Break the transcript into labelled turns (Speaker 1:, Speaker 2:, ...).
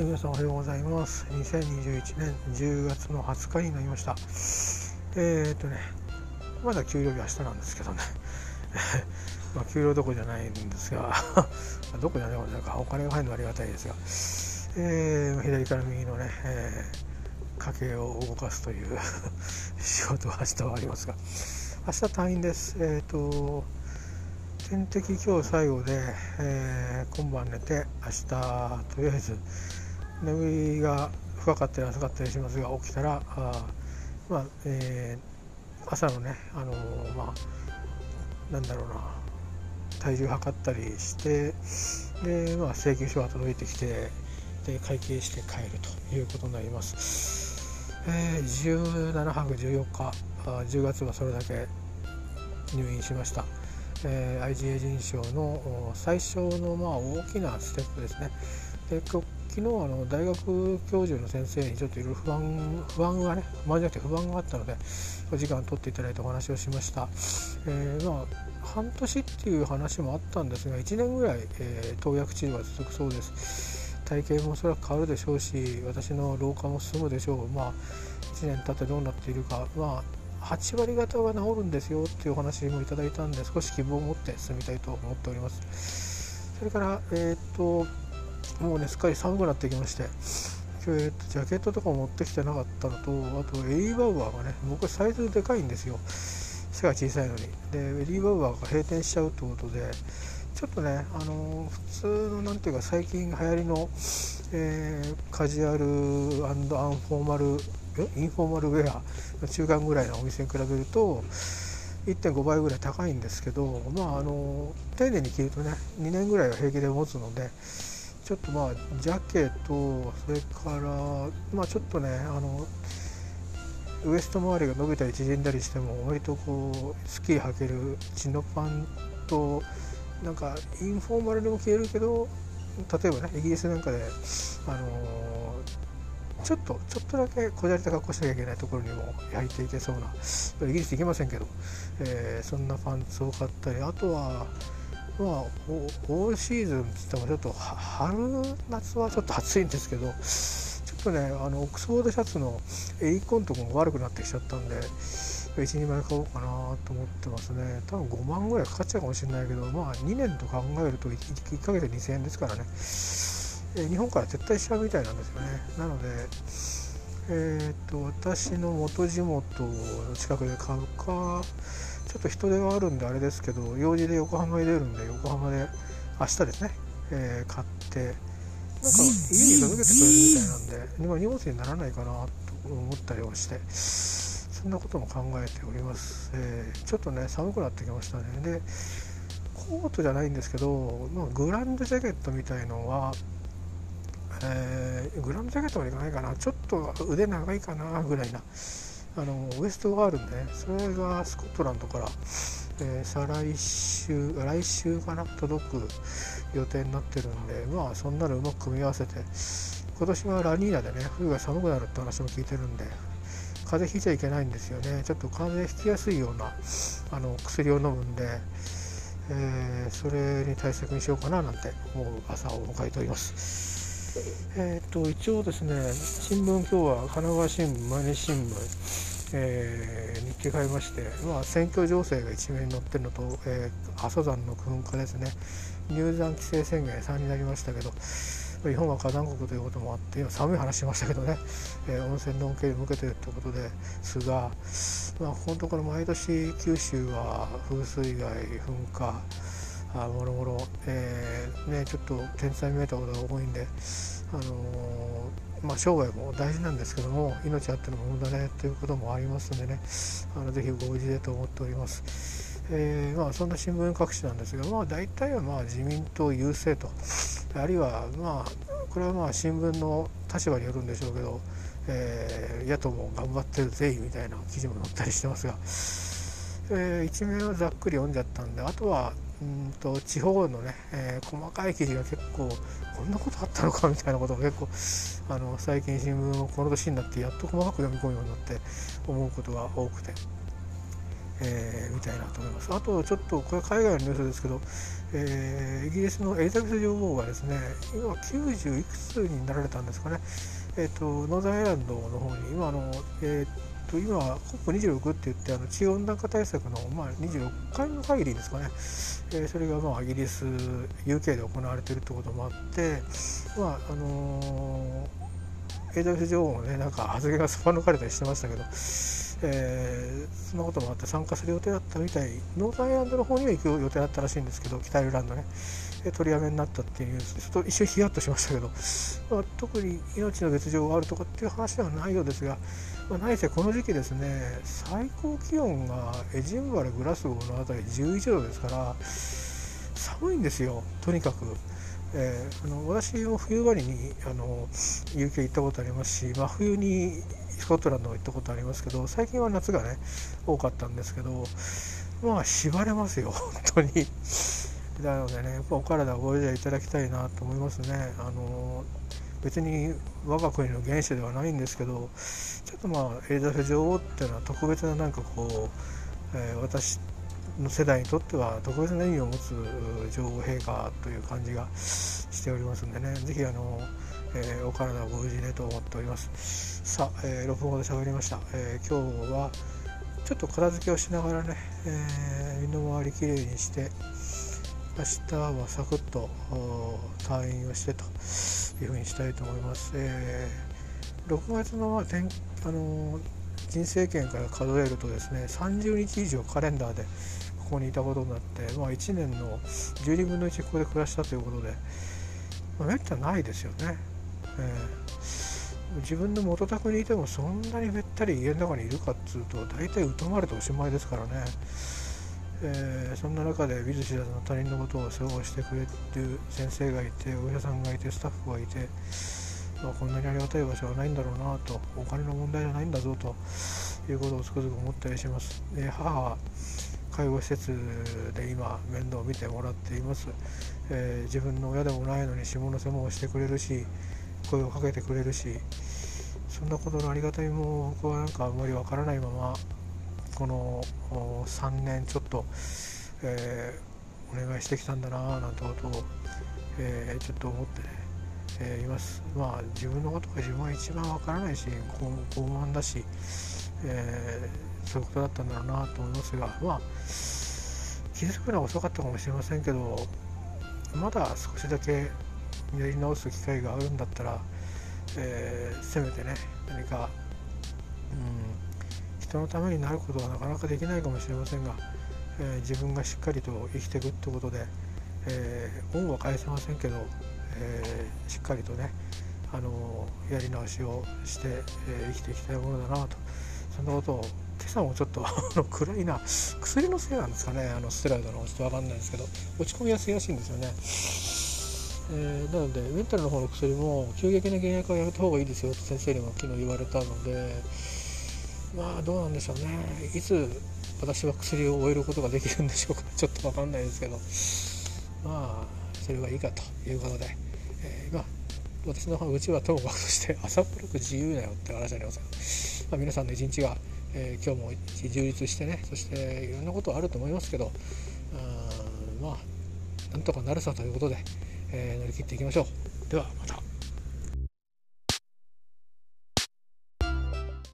Speaker 1: い皆さんおはようございます。2021年10月の20日になりました。えー、っとねまだ給料日明日なんですけどね。まあ給料どこじゃないんですが どこじゃないなんかお金が入るのはありがたいですが、えー、左から右のね、えー、家計を動かすという 仕事は明日はありますが明日退院です。えー、っと点滴今日最後で、えー、今晩寝て明日とりあえず眠りが深かったり浅かったりしますが起きたらあまあ、えー、朝のねあのー、まあなんだろうな体重測ったりしてで、まあ、請求書が届いてきてで会計して帰るということになります、えー、17泊14日あ10月はそれだけ入院しましたえー、IgA 腎症の最初のまあ大きなステップですね。で昨日あの大学教授の先生にちょっといろいろ不安不安がね不安じゃなくて不安があったのでお時間を取っていただいてお話をしました。えー、まあ半年っていう話もあったんですが1年ぐらい、えー、投薬治療が続くそうです。体型もおそらく変わるでしょうし私の老化も進むでしょう。まあ1年経ってどうなっているかまあ8割方は治るんですよっていうお話もいただいたんで少し希望を持って進みたいと思っておりますそれからえっ、ともうねすっかり寒くなってきまして。今日、えー、とジャケットとか持ってきてなかったのとあとエリー・バウアーがね僕サイズでかいんですよ。背が小さいのに。でエリー・バウアーが閉店しちゃうってことでちょっとね、あのー、普通のなんていうか最近流行りの、えー、カジュアルアンフォーマルインフォーマルウェアの中間ぐらいのお店に比べると1.5倍ぐらい高いんですけどまああの丁寧に着るとね2年ぐらいは平気で持つのでちょっとまあジャケとそれからまあちょっとねあのウエスト周りが伸びたり縮んだりしても割とこうスキー履けるチノパンとなんかインフォーマルでも着れるけど例えばねイギリスなんかであのちょっとちょっとだけこじゃれた格好しなきゃいけないところにも焼いていけそうなイギリス行けませんけど、えー、そんなパンツを買ったりあとはまあオールシーズンって言ってもちょっと春夏はちょっと暑いんですけどちょっとねあのオックスフォードシャツのエイコンとかも悪くなってきちゃったんで12枚買おうかなと思ってますね。多分5万ぐらいかかっちゃうかもしれないけどまあ2年と考えると 1, 1ヶ月2000円ですからね。え日本から撤退しちゃうみたいなんですよね。なのでえーと、私の元地元の近くで買うかちょっと人手があるんであれですけど用事で横浜に出るんで横浜で明日ですね、えー、買ってなんか家に届けてくれるみたいなんで今荷物にならないかなと思ったりをしてそんなことも考えております、えー、ちょっとね寒くなってきましたね。でコートじゃないんですけど、まあ、グランドジャケットみたいのはえー、グラムジャケットまでいかないかな。ちょっと腕長いかなぐらいなあのウエストがあるんで、ね、それがスコットランドから、えー、再来週来週かな届く予定になってるんでまあそんなのうまく組み合わせて今年はラニーナでね冬が寒くなるって話も聞いてるんで風邪ひいちゃいけないんですよねちょっと風邪ひきやすいようなあの薬を飲むんで、えー、それに対策にしようかななんて思う朝を迎えております。えーと、一応ですね新聞今日は神奈川新聞毎日新聞、えー、日記買いまして、まあ、選挙情勢が一面に載ってるのと、えー、阿蘇山の噴火ですね。入山規制宣言3になりましたけど日本は火山国ということもあって今寒い話しましたけどね、えー、温泉の恩恵に向けてるということですが、まあ、ここのところ毎年九州は風水害噴火。あもろもろ、えー、ね、ちょっと天才見えたことが多いんで、あのー、まあ、生涯も大事なんですけども命あってのものだねということもありますんでねあのぜひご無事でと思っております。えー、まあ、そんな新聞各紙なんですが、まあ、大体はまあ自民党優勢とあるいはまあこれはまあ新聞の立場によるんでしょうけど、えー、野党も頑張ってるぜみたいな記事も載ったりしてますが、えー、一面はざっくり読んじゃったんであとはうんと地方のね、えー、細かい記事が結構こんなことあったのかみたいなことが結構あの最近新聞をこの年になってやっと細かく読み込むようになって思うことが多くて、えー、みたいなと思います。あとちょっとこれ海外のニュースですけど、えー、イギリスのエリザベス女王がですね今90いくつになられたんですかね、えーと、ノーザンアイランドの方に今あの、えーと今 COP26 って言ってあの地球温暖化対策の、まあ、26回の会議ですかね、えー、それがまあイギリス UK で行われているってこともあって、まああのー、エリザベス女王もねなんか発言がすば抜かれたりしてましたけど、えー、そんなこともあって参加する予定だったみたい。ノーザンアイランドの方には行く予定だったらしいんですけど北アイルランドね。取りやめになったっていうニュースちょっと一瞬ヒヤッとしましたけど、まあ、特に命の別状があるとかっていう話ではないようですが、まあ、何せこの時期ですね最高気温がエジンバルグラスゴーの辺り11度ですから寒いんですよとにかく。えー、あの私も冬場にあの UK 行ったことありますし真冬にスコットランド行ったことありますけど最近は夏がね多かったんですけどまあ縛れますよ本当になのでねやっぱお体ご自愛いただきたいなと思いますね。あの別に我が国の原種ではないんですけどちょっとまあエリザベス女王っていうのは特別ななんかこう、えー、私の世代にとっては特別な意味を持つ女王陛下という感じがしておりますんでね。是非あの、えー、お体をご無事でと思っております。さあ、えー、6分ほど喋りました、えー、今日はちょっと片付けをしながらね、えー、身の回りきれいにして明日はサクッと退院をしてというふうにしたいと思います、えー、6月の,、まあ、あの人生圏から数えるとですね30日以上カレンダーでここにいたことになって、まあ、1年の12分の1ここで暮らしたということで、まあ、めったないですよね、えー、自分の元宅にいてもそんなにべったり家の中にいるかっつうと大体疎まれておしまいですからね、えー、そんな中で見ず知らずの他人のことを世話をしてくれる先生がいてお医者さんがいてスタッフがいてまあ、こんなにありがたい場所はないんだろうなとお金の問題じゃないんだぞということをつくづく思ったりします。で母は介護施設で今面倒を見てもらっています、えー、自分の親でもないのに下の世話をしてくれるし声をかけてくれるしそんなことのありがたみも僕はなんかあんまりわからないままこの3年ちょっと、えー、お願いしてきたんだななんてことを、えー、ちょっと思ってねえー、います。まあ自分のことが自分は一番わからないし傲慢だし、えー、そういうことだったんだろうなと思いますがまあ気づくのは遅かったかもしれませんけどまだ少しだけやり直す機会があるんだったら、えー、せめてね何か、うん、人のためになることはなかなかできないかもしれませんが、え、自分がしっかりと生きていくってことで、え、恩は返せませんけどえ、しっかりとねあのやり直しをして、え、生きていきたいものだなと。そんなことを今朝もちょっと暗いな薬のせいなんですかねあのステライドのちょっと分かんないんですけど落ち込みやすいらしいんですよね、えー、なのでメンタルの方の薬も急激な減薬はやめた方がいいですよと先生にも昨日言われたのでまあどうなんでしょうね。いつ私は薬を終えることができるんでしょうか。ちょっと分かんないですけど。まあそれはいいかということで、えー、まあ私のうちはともかくとして 朝っぱらく自由だよって話ありますけど、まあ、皆さんの一日が、えー、今日も充実してねそしていろんなことあると思いますけどまあなんとかなるさということで、えー、乗り切っていきましょう。ではまた。